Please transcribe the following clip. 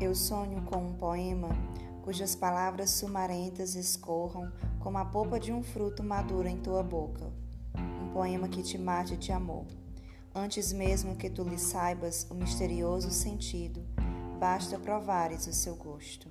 Eu sonho com um poema cujas palavras sumarentas escorram como a polpa de um fruto maduro em tua boca. Um poema que te mate de amor. Antes mesmo que tu lhe saibas o misterioso sentido, basta provares o seu gosto.